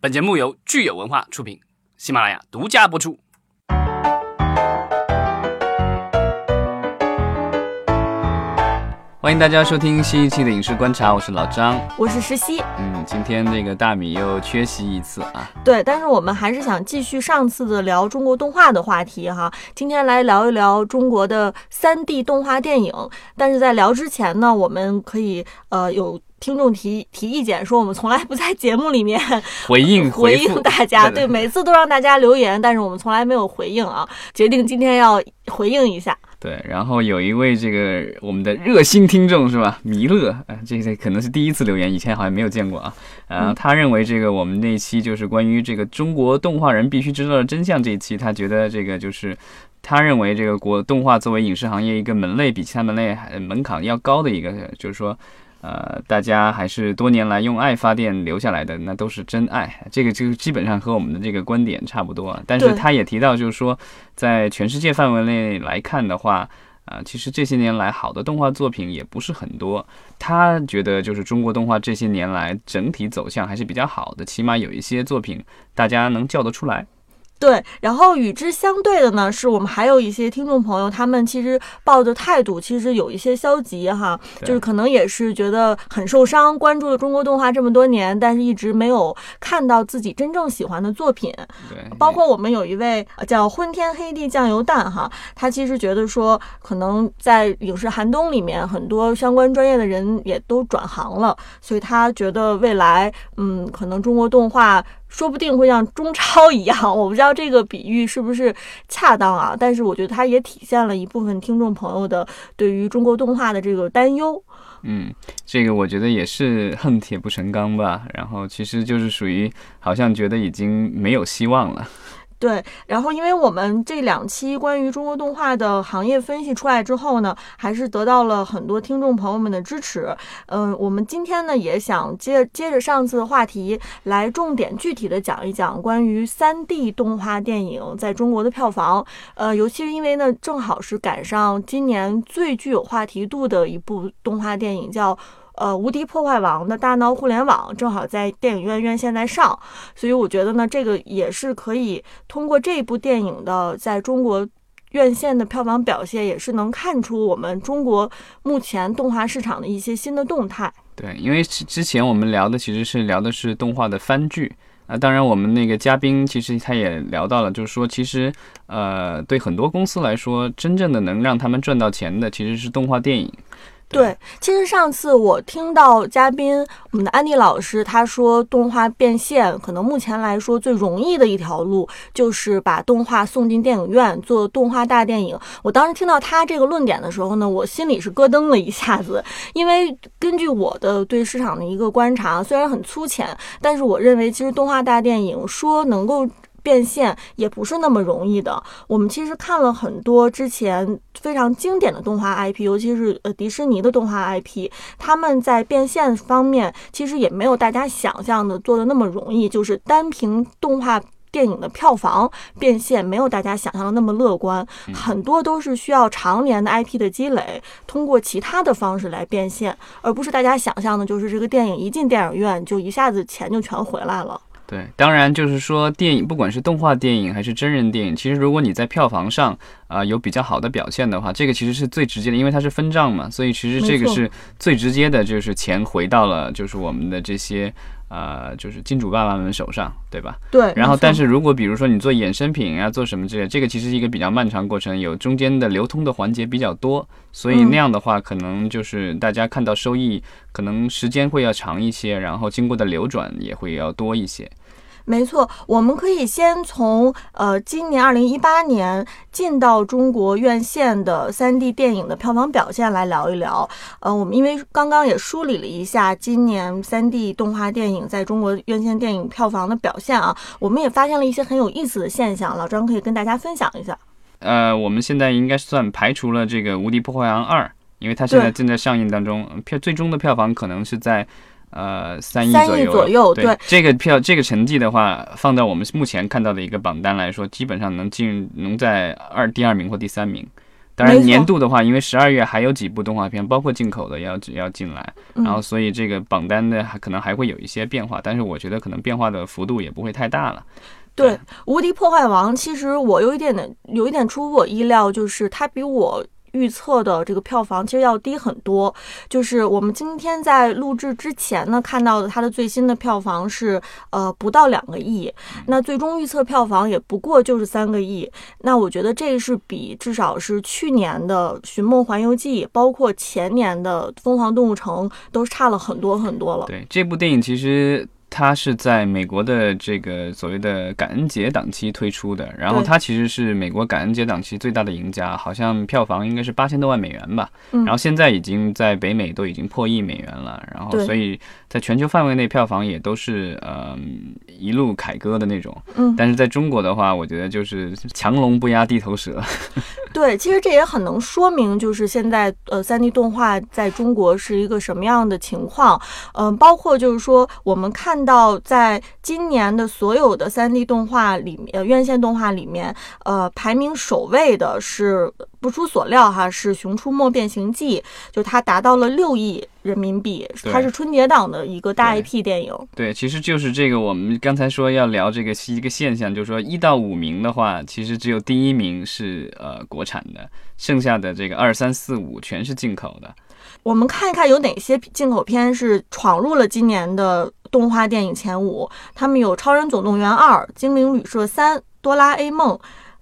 本节目由聚友文化出品，喜马拉雅独家播出。欢迎大家收听新一期的影视观察，我是老张，我是石溪。嗯，今天这个大米又缺席一次啊。对，但是我们还是想继续上次的聊中国动画的话题哈。今天来聊一聊中国的三 D 动画电影。但是在聊之前呢，我们可以呃有听众提提意见，说我们从来不在节目里面回应 回应大家，对，每次都让大家留言，但是我们从来没有回应啊。决定今天要回应一下。对，然后有一位这个我们的热心听众是吧？弥勒，啊，这这可能是第一次留言，以前好像没有见过啊。呃，他认为这个我们那期就是关于这个中国动画人必须知道的真相这一期，他觉得这个就是他认为这个国动画作为影视行业一个门类，比其他门类还门槛要高的一个，就是说。呃，大家还是多年来用爱发电留下来的，那都是真爱。这个就基本上和我们的这个观点差不多。但是他也提到，就是说，在全世界范围内来看的话，啊，其实这些年来好的动画作品也不是很多。他觉得，就是中国动画这些年来整体走向还是比较好的，起码有一些作品大家能叫得出来。对，然后与之相对的呢，是我们还有一些听众朋友，他们其实抱的态度其实有一些消极哈，就是可能也是觉得很受伤，关注了中国动画这么多年，但是一直没有看到自己真正喜欢的作品。对，包括我们有一位叫昏天黑地酱油蛋哈，他其实觉得说，可能在影视寒冬里面，很多相关专业的人也都转行了，所以他觉得未来，嗯，可能中国动画。说不定会像中超一样，我不知道这个比喻是不是恰当啊？但是我觉得它也体现了一部分听众朋友的对于中国动画的这个担忧。嗯，这个我觉得也是恨铁不成钢吧。然后其实就是属于好像觉得已经没有希望了。对，然后因为我们这两期关于中国动画的行业分析出来之后呢，还是得到了很多听众朋友们的支持。嗯，我们今天呢也想接接着上次的话题，来重点具体的讲一讲关于三 D 动画电影在中国的票房。呃，尤其是因为呢，正好是赶上今年最具有话题度的一部动画电影，叫。呃，无敌破坏王的大闹互联网正好在电影院院线在上，所以我觉得呢，这个也是可以通过这部电影的在中国院线的票房表现，也是能看出我们中国目前动画市场的一些新的动态。对，因为之前我们聊的其实是聊的是动画的番剧啊，当然我们那个嘉宾其实他也聊到了，就是说其实呃，对很多公司来说，真正的能让他们赚到钱的其实是动画电影。对，其实上次我听到嘉宾我们的安迪老师他说，动画变现可能目前来说最容易的一条路就是把动画送进电影院做动画大电影。我当时听到他这个论点的时候呢，我心里是咯噔了一下子，因为根据我的对市场的一个观察，虽然很粗浅，但是我认为其实动画大电影说能够。变现也不是那么容易的。我们其实看了很多之前非常经典的动画 IP，尤其是呃迪士尼的动画 IP，他们在变现方面其实也没有大家想象的做的那么容易。就是单凭动画电影的票房变现，没有大家想象的那么乐观。很多都是需要常年的 IP 的积累，通过其他的方式来变现，而不是大家想象的，就是这个电影一进电影院就一下子钱就全回来了。对，当然就是说，电影不管是动画电影还是真人电影，其实如果你在票房上啊有比较好的表现的话，这个其实是最直接的，因为它是分账嘛，所以其实这个是最直接的，就是钱回到了就是我们的这些。呃，就是金主爸爸们手上，对吧？对。然后，但是如果比如说你做衍生品啊，做什么之类，这个其实是一个比较漫长过程，有中间的流通的环节比较多，所以那样的话，可能就是大家看到收益，可能时间会要长一些，然后经过的流转也会要多一些。没错，我们可以先从呃今年二零一八年进到中国院线的三 D 电影的票房表现来聊一聊。呃，我们因为刚刚也梳理了一下今年三 D 动画电影在中国院线电影票房的表现啊，我们也发现了一些很有意思的现象，老张可以跟大家分享一下。呃，我们现在应该算排除了这个《无敌破坏王二》，因为它现在正在上映当中，票最终的票房可能是在。呃，三亿左右，对这个票这个成绩的话，放在我们目前看到的一个榜单来说，基本上能进能在二第二名或第三名。当然年度的话，因为十二月还有几部动画片，包括进口的要要进来，嗯然后所以这个榜单的还可能还会有一些变化，但是我觉得可能变化的幅度也不会太大了。对，《无敌破坏王》其实我有一点点有一点出乎我意料，就是它比我。预测的这个票房其实要低很多，就是我们今天在录制之前呢看到的它的最新的票房是呃不到两个亿，那最终预测票房也不过就是三个亿，那我觉得这是比至少是去年的《寻梦环游记》，包括前年的《疯狂动物城》都差了很多很多了。对，这部电影其实它是在美国的这个所谓的感恩节档期推出的，然后对。它其实是美国感恩节档期最大的赢家，好像票房应该是八千多万美元吧，嗯。然后现在已经在北美都已经破亿美元了，然后所以在全球范围内票房也都是呃一路凯歌的那种，嗯，但是在中国的话，我觉得就是强龙不压地头蛇，对，其实这也很能说明，就是现在呃，三 D 动画在中国是一个什么样的情况。嗯、包括就是说，我们看到在今年的所有的三 D 动画里面，呃，院线动画里面，呃，排名首位的是不出所料哈，是《熊出没变形记》，就它达到了六亿人民币，它是春节档的一个大 IP 电影。对，其实就是这个，我们刚才说要聊这个是一个现象，就是说一到五名的话，其实只有第一名是呃国产的，剩下的这个二三四五全是进口的。我们看一看有哪些进口片是闯入了今年的动画电影前五。他们有《超人总动员二》《精灵旅社三》《哆啦 A 梦》。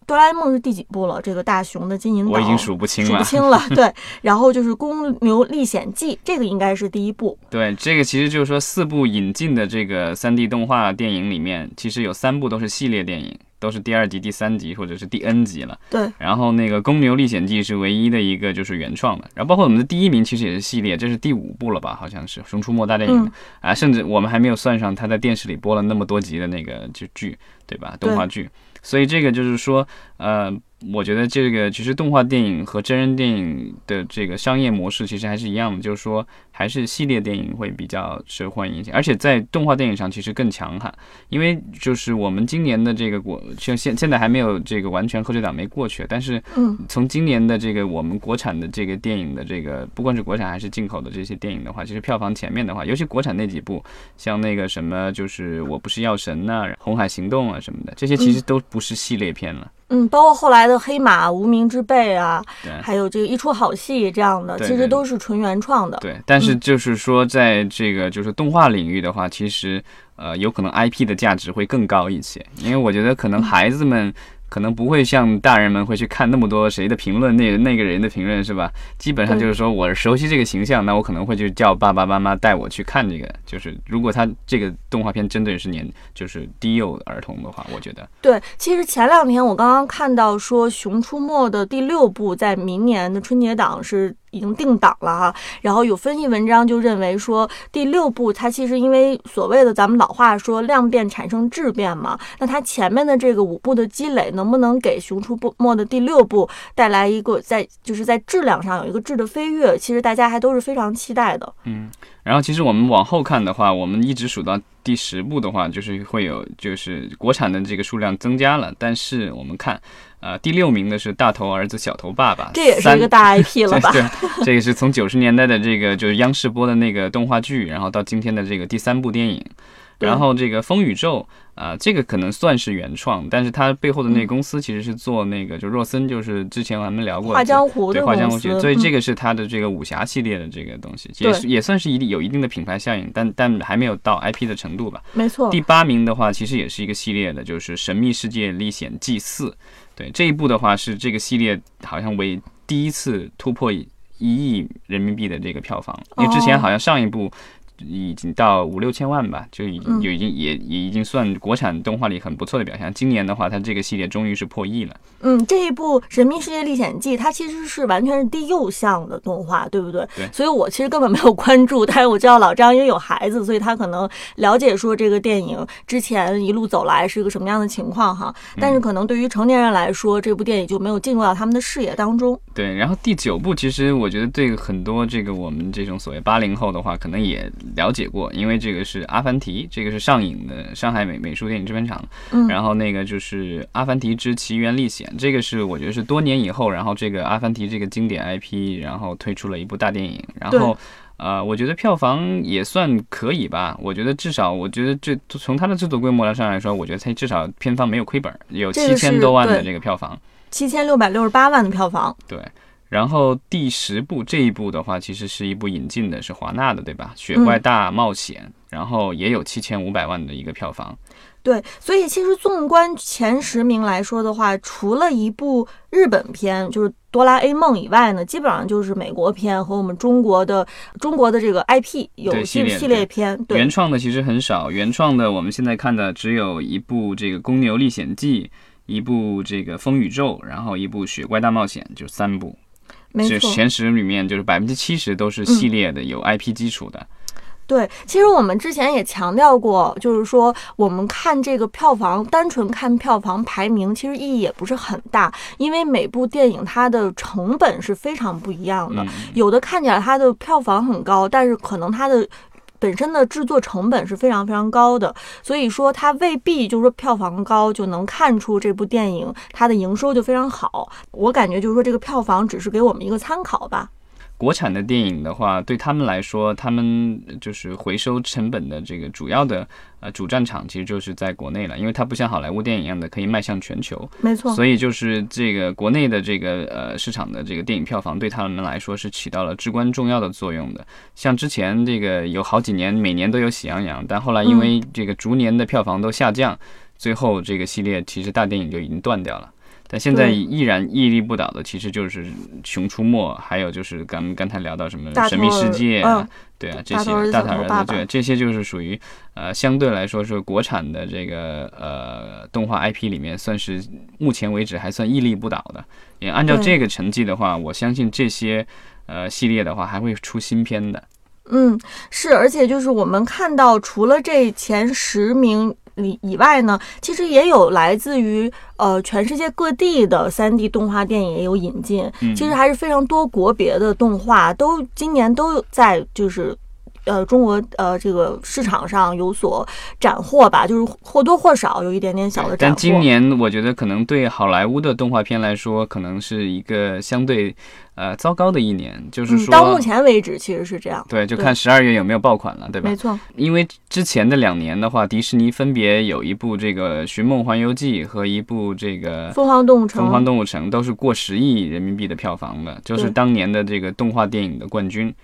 哆啦 A 梦是第几部了？这个大雄的金银岛，我已经数不清了数不。清了。对，然后就是《公牛历险记》，这个应该是第一部。对，这个其实就是说四部引进的这个三 D 动画电影里面，其实有三部都是系列电影，都是第二集、第三集或者是第 N 集了。对，然后那个《公牛历险记》是唯一的一个就是原创的，然后包括我们的第一名其实也是系列，这是第五部了吧？好像是《熊出没大电影》嗯啊，甚至我们还没有算上他在电视里播了那么多集的那个就剧，对吧？动画剧，所以这个就是说，呃，我觉得这个其实动画电影和真人电影的这个商业模式其实还是一样的，就是说还是系列电影会比较受欢迎一些，而且在动画电影上其实更强悍，因为就是我们今年的这个国，像现现在还没有这个完全贺岁档没过去，但是嗯，从今年的这个我们国产的这个电影的这个，不管是国产还是进口的这些电影的话，其实票房前面的话，尤其国产那几部，像那个什么就是我不是药神呐、红海行动啊什么的，这些其实都不是系列片了。嗯，包括后来的黑马、无名之辈啊，还有这个一出好戏这样的，其实都是纯原创的。对，但是就是说，在这个就是动画领域的话，其实呃，有可能 IP 的价值会更高一些，因为我觉得可能孩子们。可能不会像大人们会去看那么多谁的评论，那那个人的评论是吧？基本上就是说我熟悉这个形象，那我可能会去叫爸爸妈妈带我去看这个。就是如果他这个动画片针对是年就是低幼儿童的话，我觉得对，其实前两天我刚刚看到说《熊出没》的第六部在明年的春节档是已经定档了哈，然后有分析文章就认为说第六部它其实因为所谓的咱们老话说量变产生质变嘛，那它前面的这个五部的积累能不能给《熊出没》的第六部带来一个在就是在质量上有一个质的飞跃，其实大家还都是非常期待的。嗯然后其实我们往后看的话，我们一直数到第十部的话，就是会有就是国产的这个数量增加了，但是我们看，呃，第六名的是大头儿子小头爸爸，这也是一个大 IP 了吧？对，这个是从九十年代的这个就是央视播的那个动画剧，然后到今天的这个第三部电影，对然后这个风宇宙啊、这个可能算是原创，但是它背后的那个公司其实是做那个就若森，就是之前咱们聊过的画江湖对画江湖所以嗯这个是它的这个武侠系列的这个东西，也是也算是一定有一定的品牌效应，但但还没有到 IP 的程度吧。没错，第八名的话，其实也是一个系列的，就是《神秘世界历险记四》。对这一部的话，是这个系列好像为第一次突破一亿人民币的这个票房，因为之前哦好像上一部。已经到五六千万吧，就已已经也也已经算国产动画里很不错的表现。今年的话，它这个系列终于是破亿了。嗯，这一部《神秘世界历险记》它其实是完全是低幼向的动画，对不对？对所以我其实根本没有关注，但是我知道老张因为有孩子，所以他可能了解说这个电影之前一路走来是一个什么样的情况哈。但是可能对于成年人来说，这部电影就没有进入到他们的视野当中。对，然后第九部其实我觉得对很多这个我们这种所谓八零后的话，可能也了解过，因为这个是阿凡提，这个是上影的上海美美术电影制片厂，嗯然后那个就是《阿凡提之奇缘历险》，这个是我觉得是多年以后，然后这个阿凡提这个经典 IP，然后推出了一部大电影，然后。呃，我觉得票房也算可以吧。我觉得至少，我觉得这从它的制作规模上来说，我觉得它至少片方没有亏本，有七千多万的这个票房。七千六百六十八万的票房。对，然后第十部这一部的话，其实是一部引进的，是华纳的，对吧？《雪怪大冒险》然后也有七千五百万的一个票房。对，所以其实纵观前十名来说的话，除了一部日本片，就是《哆啦 A 梦》以外呢，基本上就是美国片和我们中国的中国的这个 IP 有对系列系系列片。对原，创的其实很少，原创的我们现在看的只有一部这个《公牛历险记》，一部这个《风宇宙》，然后一部《雪怪大冒险》，就三部。这没错。前十里面就是百分之七十都是系列的，有 IP 基础的。对，其实我们之前也强调过，就是说我们看这个票房，单纯看票房排名，其实意义也不是很大，因为每部电影它的成本是非常不一样的，嗯，有的看起来它的票房很高，但是可能它的。本身的制作成本是非常非常高的，所以说它未必就是说票房高就能看出这部电影它的营收就非常好。我感觉就是说这个票房只是给我们一个参考吧。国产的电影的话，对他们来说，他们就是回收成本的这个主要的呃主战场，其实就是在国内了，因为它不像好莱坞电影一样的可以迈向全球。没错，所以就是这个国内的这个呃市场的这个电影票房对他们来说是起到了至关重要的作用的。像之前这个有好几年每年都有《喜羊羊》，但后来因为这个逐年的票房都下降，最后这个系列其实大电影就已经断掉了。但现在依然屹立不倒的，其实就是《熊出没》，还有就是咱们刚才聊到什么《神秘世界》对啊，这些大头儿子，对，这些就是属于呃相对来说是国产的这个呃动画 IP 里面，算是目前为止还算屹立不倒的。也按照这个成绩的话，我相信这些呃系列的话还会出新片的。嗯，是，而且就是我们看到，除了这前十名以以外呢，其实也有来自于呃全世界各地的三 D 动画电影也有引进，嗯其实还是非常多国别的动画都今年都有在就是。呃，中国呃这个市场上有所斩获吧，就是或多或少有一点点小的斩获。但今年我觉得可能对好莱坞的动画片来说，可能是一个相对呃糟糕的一年，就是嗯，说。到目前为止其实是这样，对，就看十二月有没有爆款了，对吧没？错，因为之前的两年的话，迪士尼分别有一部这个《寻梦环游记》和一部这个《疯狂动物城疯狂动物城》，都是过十亿人民币的票房的，就是当年的这个动画电影的冠军。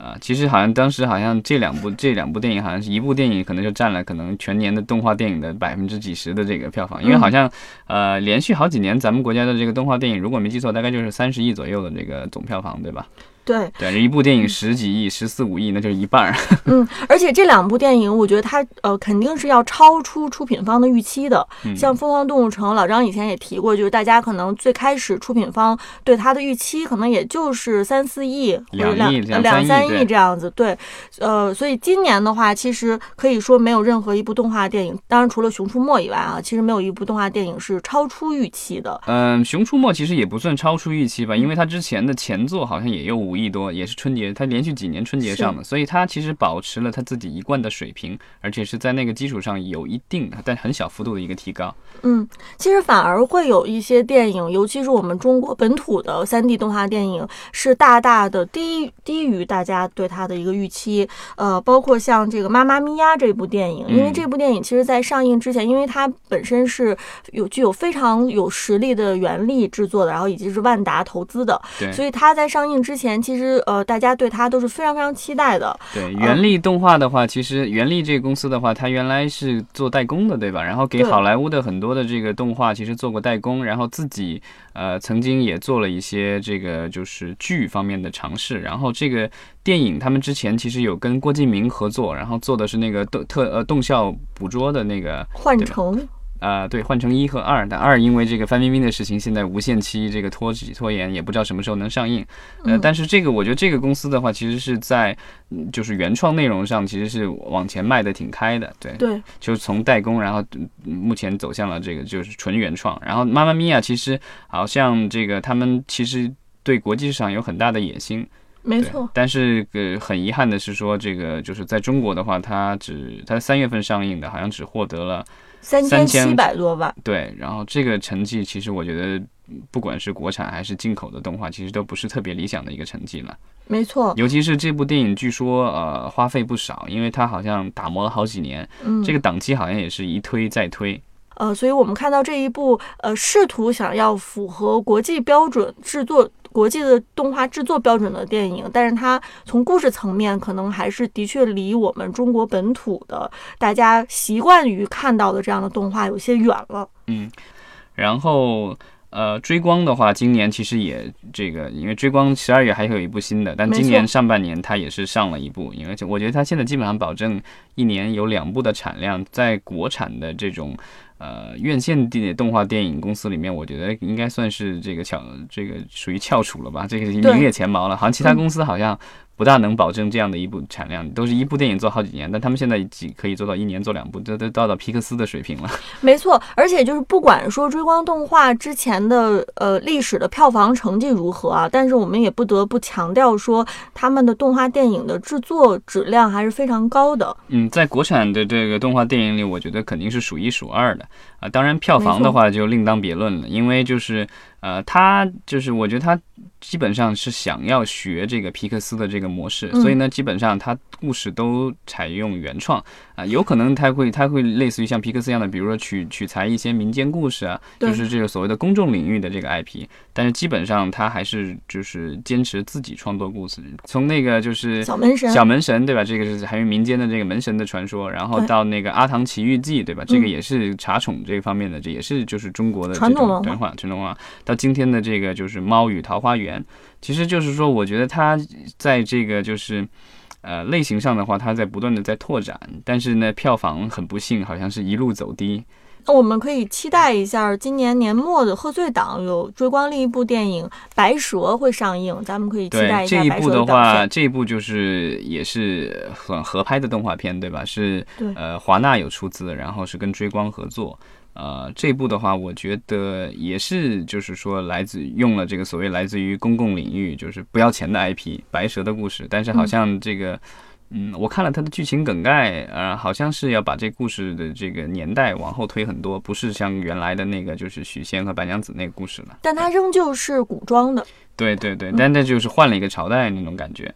啊，其实好像当时好像这两部这两部电影好像是一部电影可能就占了可能全年的动画电影的百分之几十的这个票房，因为嗯好像呃连续好几年咱们国家的这个动画电影，如果没记错，大概就是三十亿左右的这个总票房，对吧？对，对，一部电影十几亿、十四五亿，那就是一半儿。嗯，而且这两部电影，我觉得它呃肯定是要超出出品方的预期的。嗯像《疯狂动物城》，老张以前也提过，就是大家可能最开始出品方对它的预期，可能也就是三四亿或者两两亿两两三三亿这样子。对，呃，所以今年的话，其实可以说没有任何一部动画电影，当然除了《熊出没》以外啊，其实没有一部动画电影是超出预期的。嗯，《熊出没》其实也不算超出预期吧，因为它之前的前作好像也有五亿多，也是春节，它连续几年春节上的，所以它其实保持了它自己一贯的水平，而且是在那个基础上有一定但很小幅度的一个提高。嗯，其实反而会有一些电影，尤其是我们中国本土的三 D 动画电影，是大大的低低于大家对它的一个预期。呃，包括像这个《妈妈咪呀》这部电影，因为嗯这部电影其实在上映之前，因为它本身是有具有非常有实力的原力制作的，然后以及是万达投资的，对所以它在上映之前，其实呃大家对它都是非常非常期待的。对，原力动画的话，其实原力这个公司的话，它原来是做代工的，对吧？然后给好莱坞的很多的这个动画其实做过代工，然后自己呃曾经也做了一些这个就是剧方面的尝试。然后这个电影他们之前其实有跟郭敬明合作，然后做的是那个动特呃动效捕捉的那个对吧换成呃，对，换成一和二，但二因为这个范冰冰的事情，现在无限期这个拖拖延，也不知道什么时候能上映。呃，嗯但是这个我觉得这个公司的话，其实是在嗯就是原创内容上，其实是往前迈的挺开的，对，对就是从代工，然后嗯目前走向了这个就是纯原创。然后妈妈咪呀，其实好像这个他们其实对国际市场有很大的野心。没错，但是呃，很遗憾的是说，这个就是在中国的话，它只它三月份上映的，好像只获得了三千七百多万。对，然后这个成绩其实我觉得，嗯不管是国产还是进口的动画，其实都不是特别理想的一个成绩了。没错，尤其是这部电影，据说呃花费不少，因为它好像打磨了好几年，嗯，这个档期好像也是一推再推。呃，所以我们看到这一部呃试图想要符合国际标准制作。国际的动画制作标准的电影，但是它从故事层面可能还是的确离我们中国本土的大家习惯于看到的这样的动画有些远了。嗯，然后呃，追光的话，今年其实也这个，因为追光十二月还有一部新的，但今年上半年它也是上了一部，因为我觉得它现在基本上保证一年有两部的产量，在国产的这种呃院线电动画电影公司里面，我觉得应该算是这个翘这个属于翘楚了吧，这个名列前茅了，好像其他嗯公司好像。不大能保证这样的一部产量，都是一部电影做好几年，但他们现在几可以做到一年做两部，这都到到皮克斯的水平了。没错，而且就是不管说追光动画之前的呃历史的票房成绩如何啊，但是我们也不得不强调说，他们的动画电影的制作质量还是非常高的。嗯，在国产的这个动画电影里，我觉得肯定是数一数二的啊。当然，票房的话就另当别论了，因为就是呃，他就是我觉得他基本上是想要学这个皮克斯的这个模式，嗯所以呢，基本上他故事都采用原创啊，有可能他会他会类似于像皮克斯一样的，比如说取取材一些民间故事啊，就是这个所谓的公众领域的这个 IP，但是基本上他还是就是坚持自己创作故事，从那个就是小门神，小门神对吧？这个是还有民间的这个门神的传说，然后到那个阿唐奇遇记对吧？这个嗯。也是茶宠这方面的，这也是就是中国的这传统文化。传统文化。到今天的这个就是猫与桃花源，其实就是说，我觉得它在这个就是。呃，类型上的话，它在不断的在拓展，但是呢，票房很不幸，好像是一路走低。那我们可以期待一下，今年年末的贺岁档有追光另一部电影《白蛇》会上映，咱们可以期待一下这一部的话，这一部就是也是很合拍的动画片，对吧？是呃华纳有出资，然后是跟追光合作。呃，这部的话，我觉得也是，就是说来自用了这个所谓来自于公共领域，就是不要钱的 IP 白蛇的故事，但是好像这个。嗯，我看了它的剧情梗概，呃，好像是要把这故事的这个年代往后推很多，不是像原来的那个就是许仙和白娘子那个故事了。但它仍旧是古装的。对对对，但那就是换了一个朝代那种感觉。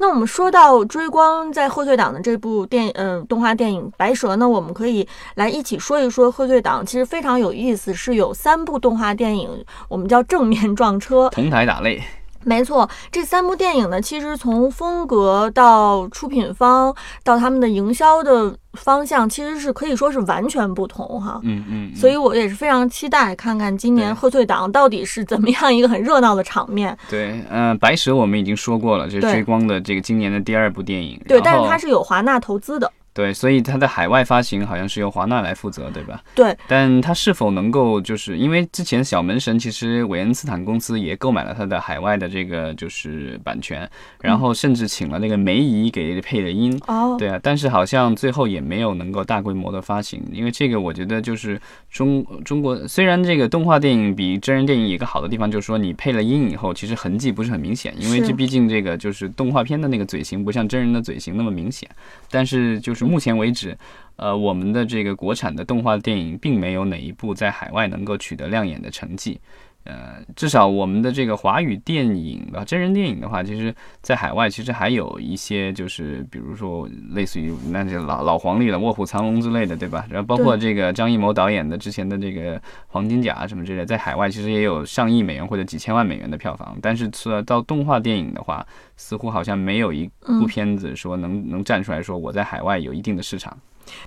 那我们说到追光在贺岁档的这部电呃动画电影《白蛇》呢，我们可以来一起说一说贺岁档其实非常有意思，是有三部动画电影，我们叫正面撞车。同台打擂，没错，这三部电影呢，其实从风格到出品方到他们的营销的方向，其实是可以说是完全不同哈。嗯嗯，嗯所以我也是非常期待看看今年贺岁档到底是怎么样一个很热闹的场面。对，嗯、白蛇我们已经说过了，这是追光的这个今年的第二部电影。对，但是它是有华纳投资的。对，所以它的海外发行好像是由华纳来负责，对吧？对，但它是否能够，就是因为之前小门神其实韦恩斯坦公司也购买了它的海外的这个就是版权，然后甚至请了那个梅姨给配了音。哦，对啊，但是好像最后也没有能够大规模的发行，因为这个我觉得就是中中国虽然这个动画电影比真人电影有一个好的地方，就是说你配了音以后，其实痕迹不是很明显，因为这毕竟这个就是动画片的那个嘴型不像真人的嘴型那么明显，但是就是目前为止。呃，我们的这个国产的动画电影并没有哪一部在海外能够取得亮眼的成绩。呃，至少我们的这个华语电影啊，真人电影的话，其实在海外其实还有一些，就是比如说类似于那些老老黄历了，《卧虎藏龙》之类的，对吧？然后包括这个张艺谋导演的之前的这个《黄金甲》什么之类，在海外其实也有上亿美元或者几千万美元的票房。但是说到动画电影的话，似乎好像没有一部嗯片子说能能站出来说我在海外有一定的市场。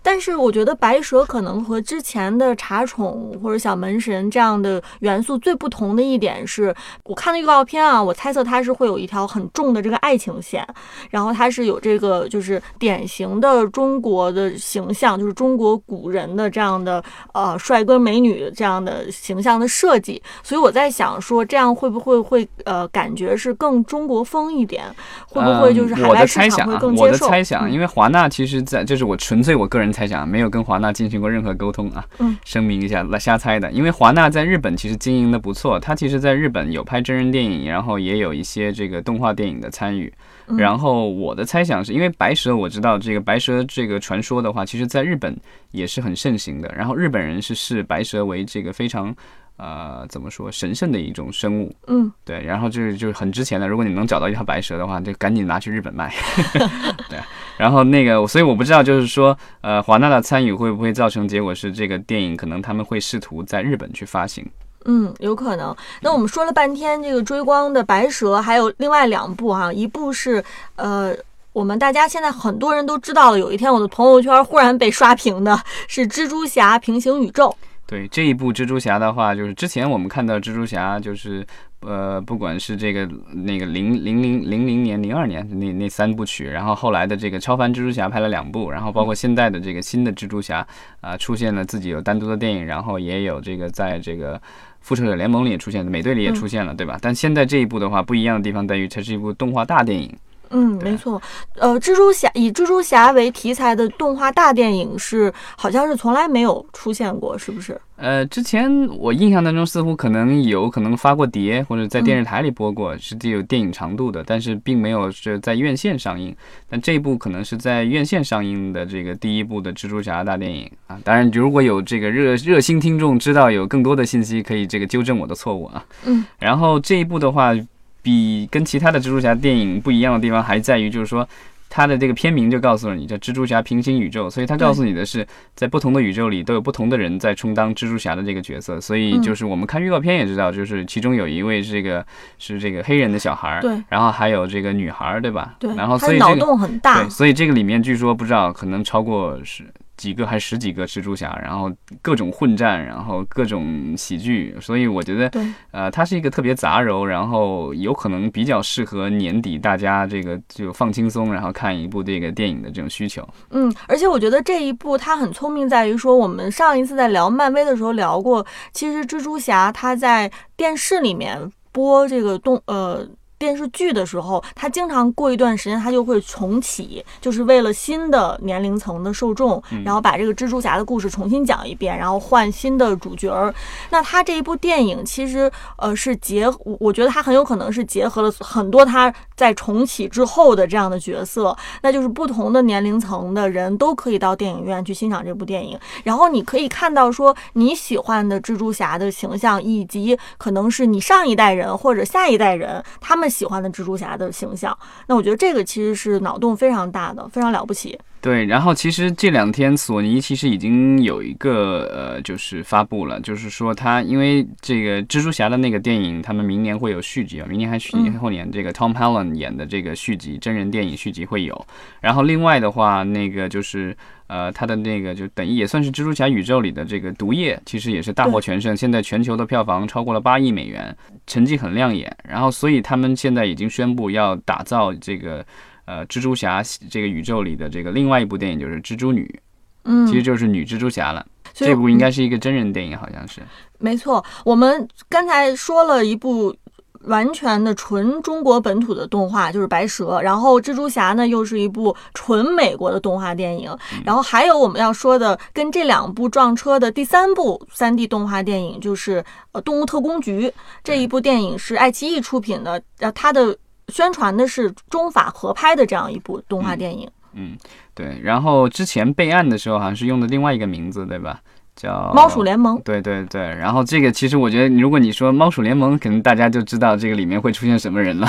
但是我觉得白蛇可能和之前的茶宠或者小门神这样的元素最不同的一点是，我看的预告片啊，我猜测它是会有一条很重的这个爱情线，然后它是有这个就是典型的中国的形象，就是中国古人的这样的呃帅哥美女这样的形象的设计，所以我在想说这样会不会会呃感觉是更中国风一点，会不会就是海外市场会的猜想啊，我的更接受？猜想，嗯因为华纳其实在，就是我纯粹我个人猜想，没有跟华纳进行过任何沟通啊。嗯，声明一下，来瞎猜的。因为华纳在日本其实经营的不错，它其实在日本有拍真人电影，然后也有一些这个动画电影的参与。然后我的猜想是因为白蛇，我知道这个白蛇这个传说的话，其实在日本也是很盛行的。然后日本人是视白蛇为这个非常。呃，怎么说神圣的一种生物？嗯，对，然后就是就是很值钱的。如果你能找到一条白蛇的话，就赶紧拿去日本卖。对，然后那个，所以我不知道，就是说，呃，华纳的参与会不会造成结果是这个电影可能他们会试图在日本去发行？嗯，有可能。那我们说了半天这个追光的白蛇，还有另外两部哈，一部是呃，我们大家现在很多人都知道了，有一天我的朋友圈忽然被刷屏的是蜘蛛侠平行宇宙。对这一部蜘蛛侠的话，就是之前我们看到蜘蛛侠，就是呃，不管是这个那个零零零零零年、零二年那那三部曲，然后后来的这个超凡蜘蛛侠拍了两部，然后包括现在的这个新的蜘蛛侠啊，出现了自己有单独的电影，然后也有这个在这个复仇者联盟里也出现的，美队里也出现了，对吧？但现在这一部的话，不一样的地方在于，它是一部动画大电影。嗯，没错，呃，蜘蛛侠以蜘蛛侠为题材的动画大电影是好像是从来没有出现过，是不是？呃，之前我印象当中似乎可能有可能发过碟，或者在电视台里播过，是具有电影长度的，但是并没有是在院线上映。但这一部可能是在院线上映的这个第一部的蜘蛛侠大电影啊。当然，如果有这个热热心听众知道有更多的信息，可以这个纠正我的错误啊。嗯，然后这一部的话。比跟其他的蜘蛛侠电影不一样的地方，还在于就是说，它的这个片名就告诉了你，叫蜘蛛侠平行宇宙，所以它告诉你的是，在不同的宇宙里都有不同的人在充当蜘蛛侠的这个角色。所以就是我们看预告片也知道，就是其中有一位这个是这个黑人的小孩儿，对，然后还有这个女孩儿，对吧？对，然后所以这个脑洞很大，对，所以这个里面据说不知道可能超过是。几个还十几个蜘蛛侠，然后各种混战，然后各种喜剧，所以我觉得，呃，它是一个特别杂糅，然后有可能比较适合年底大家这个就放轻松，然后看一部这个电影的这种需求。嗯，而且我觉得这一部它很聪明，在于说我们上一次在聊漫威的时候聊过，其实蜘蛛侠它在电视里面播这个动呃。电视剧的时候，他经常过一段时间，他就会重启，就是为了新的年龄层的受众，然后把这个蜘蛛侠的故事重新讲一遍，然后换新的主角儿。那他这一部电影其实，呃，是结，我觉得他很有可能是结合了很多他在重启之后的这样的角色，那就是不同的年龄层的人都可以到电影院去欣赏这部电影。然后你可以看到说你喜欢的蜘蛛侠的形象，以及可能是你上一代人或者下一代人他们。喜欢的蜘蛛侠的形象，那我觉得这个其实是脑洞非常大的，非常了不起。对，然后其实这两天索尼其实已经有一个呃，就是发布了，就是说它因为这个蜘蛛侠的那个电影，他们明年会有续集啊，明年还续集，后年这个 Tom Holland 演的这个续集真人电影续集会有。然后另外的话，那个就是呃，他的那个就等于也算是蜘蛛侠宇宙里的这个毒液，其实也是大获全胜，现在全球的票房超过了八亿美元，成绩很亮眼。然后所以他们现在已经宣布要打造这个。呃，蜘蛛侠这个宇宙里的这个另外一部电影就是蜘蛛女，嗯，其实就是女蜘蛛侠了。这部应该是一个真人电影，好像是。没错，我们刚才说了一部完全的纯中国本土的动画，就是《白蛇》，然后蜘蛛侠呢又是一部纯美国的动画电影，然后还有我们要说的跟这两部撞车的第三部三 D 动画电影就是呃《动物特工局》这一部电影是爱奇艺出品的，呃，它的。宣传的是中法合拍的这样一部动画电影。嗯，对。然后之前备案的时候好像是用的另外一个名字，对吧？叫猫鼠联盟。对对对。然后这个其实我觉得，如果你说猫鼠联盟，可能大家就知道这个里面会出现什么人了，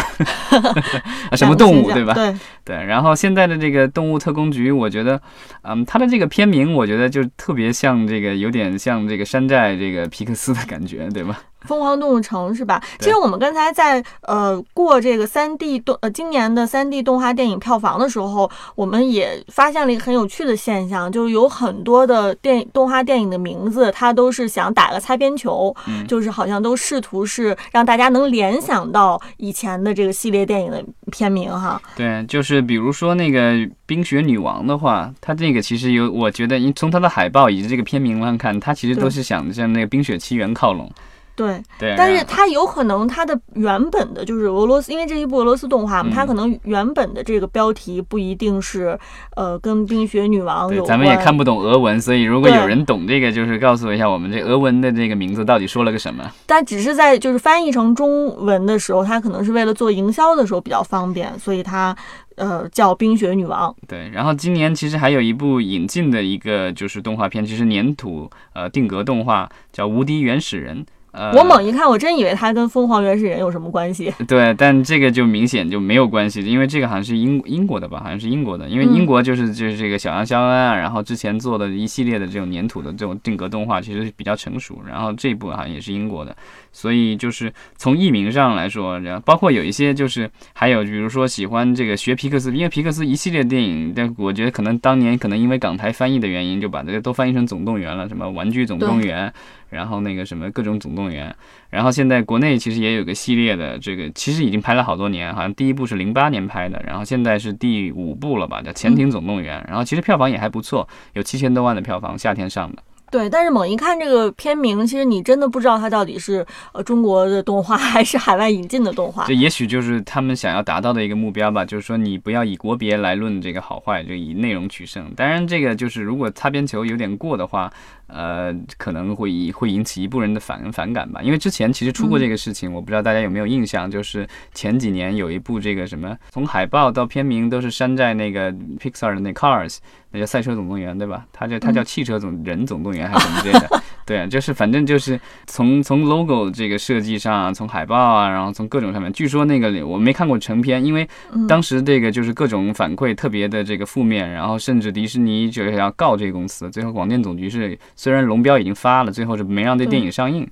什么动物，对吧？对对。然后现在的这个动物特工局，我觉得，嗯，它的这个片名，我觉得就特别像这个，有点像这个山寨这个皮克斯的感觉，对吧？疯狂动物城是吧？其实我们刚才在呃过这个三 D 动呃今年的三 D 动画电影票房的时候，我们也发现了一个很有趣的现象，就是有很多的电动画电影的名字，它都是想打个擦边球，就是好像都试图是让大家能联想到以前的这个系列电影的片名哈。对，就是比如说那个冰雪女王的话，它这个其实有，我觉得从它的海报以及这个片名上看，它其实都是想向那个冰雪奇缘靠拢。对，对，但是它有可能它的原本的就是俄罗斯，因为这一部俄罗斯动画嘛，嗯它可能原本的这个标题不一定是呃跟冰雪女王有关。咱们也看不懂俄文，所以如果有人懂这个，就是告诉我一下，我们这俄文的这个名字到底说了个什么？但只是在就是翻译成中文的时候，它可能是为了做营销的时候比较方便，所以它呃叫冰雪女王。对，然后今年其实还有一部引进的一个就是动画片，其实粘土呃定格动画叫《无敌原始人》。呃，我猛一看，我真以为它跟凤凰原始人有什么关系。对，但这个就明显就没有关系，因为这个好像是英英国的吧，好像是英国的，因为嗯英国就是就是这个小羊肖恩啊，然后之前做的一系列的这种粘土的这种定格动画，其实是比较成熟，然后这一部好像也是英国的，所以就是从译名上来说，然后包括有一些就是还有比如说喜欢这个学皮克斯，因为皮克斯一系列电影，但我觉得可能当年可能因为港台翻译的原因，就把这个都翻译成总动员了，什么玩具总动员。然后那个什么各种总动动员，然后现在国内其实也有个系列的，这个其实已经拍了好多年，好像第一部是零八年拍的，然后现在是第五部了吧，叫《潜艇总动员》，然后其实票房也还不错，有七千多万的票房，夏天上的。对，但是猛一看这个片名，其实你真的不知道它到底是呃中国的动画 还是海外引进的动画这。也许就是他们想要达到的一个目标吧，就是说你不要以国别来论这个好坏，就以内容取胜。当然，这个就是如果擦边球有点过的话，呃，可能会引会引起一部分人的反反感吧。因为之前其实出过这个事情，我不知道大家有没有印象，就是前几年有一部这个什么，从海报到片名都是山寨那个 Pixar 的那 Cars，那叫赛车总动员对吧？它叫它叫汽车总人总动员还是什么之类的。对啊，就是反正就是从从 logo 这个设计上，从海报啊，然后从各种上面，据说那个我没看过成片，因为嗯当时这个就是各种反馈特别的这个负面，然后甚至迪士尼就是要告这个公司，最后广电总局是虽然龙标已经发了，最后是没让这电影上映。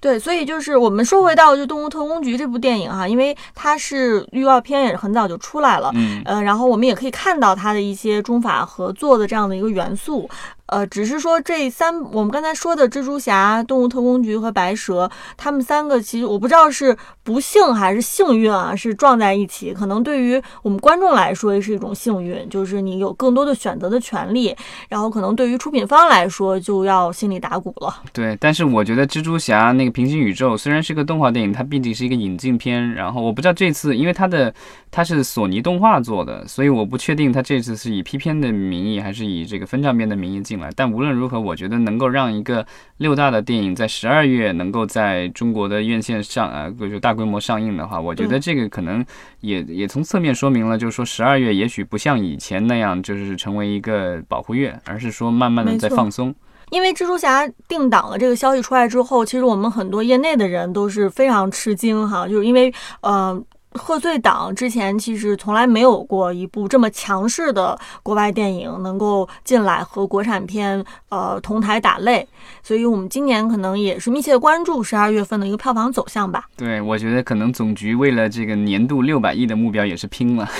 对，所以就是我们说回到就《动物特工局》这部电影哈，因为它是预告片也是很早就出来了，嗯，呃，然后我们也可以看到它的一些中法合作做的这样的一个元素。呃，只是说这三我们刚才说的蜘蛛侠、动物特工局和白蛇，他们三个其实我不知道是不幸还是幸运啊，是撞在一起。可能对于我们观众来说是一种幸运，就是你有更多的选择的权利。然后可能对于出品方来说就要心里打鼓了。对，但是我觉得蜘蛛侠那个平行宇宙虽然是个动画电影，它毕竟是一个引进片，然后我不知道这次因为它的它是索尼动画做的，所以我不确定它这次是以 P 片的名义还是以这个分账片的名义进来。但无论如何，我觉得能够让一个六大的电影在十二月能够在中国的院线上呃，就大规模上映的话，我觉得这个可能也也从侧面说明了，就是说十二月也许不像以前那样就是成为一个保护月，而是说慢慢的在放松。因为蜘蛛侠定档了这个消息出来之后，其实我们很多业内的人都是非常吃惊哈，就是因为呃。贺岁档之前其实从来没有过一部这么强势的国外电影能够进来和国产片呃同台打擂，所以我们今年可能也是密切关注十二月份的一个票房走向吧。对，我觉得可能总局为了这个年度六百亿的目标也是拼了。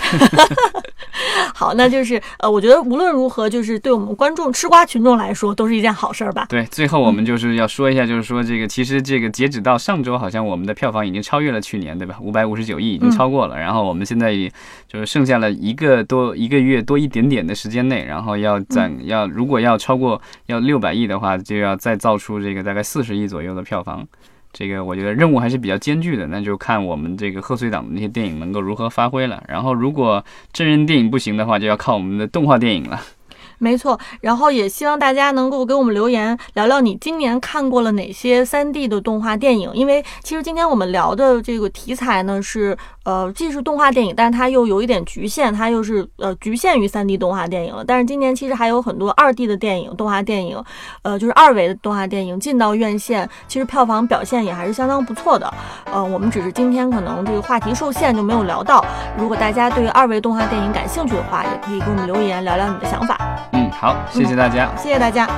好，那就是呃，我觉得无论如何，就是对我们观众吃瓜群众来说都是一件好事儿吧。对，最后我们就是要说一下，就是说这个其实这个截止到上周，好像我们的票房已经超越了去年，对吧？五百五十九亿已经超过了。然后我们现在也就是剩下了一个多一个月多一点点的时间内，然后要攒要如果要超过要六百亿的话，就要再造出这个大概四十亿左右的票房。这个我觉得任务还是比较艰巨的，那就看我们这个贺岁档的那些电影能够如何发挥了。然后如果真人电影不行的话，就要靠我们的动画电影了。没错，然后也希望大家能够给我们留言，聊聊你今年看过了哪些 3D 的动画电影。因为其实今天我们聊的这个题材呢是，呃，既是动画电影，但是它又有一点局限，它又是呃局限于 3D 动画电影了。但是今年其实还有很多 2D 的电影、动画电影，呃，就是二维的动画电影进到院线，其实票房表现也还是相当不错的。呃，我们只是今天可能这个话题受限就没有聊到。如果大家对二维动画电影感兴趣的话，也可以给我们留言聊聊你的想法。嗯好谢谢大家。谢谢大家。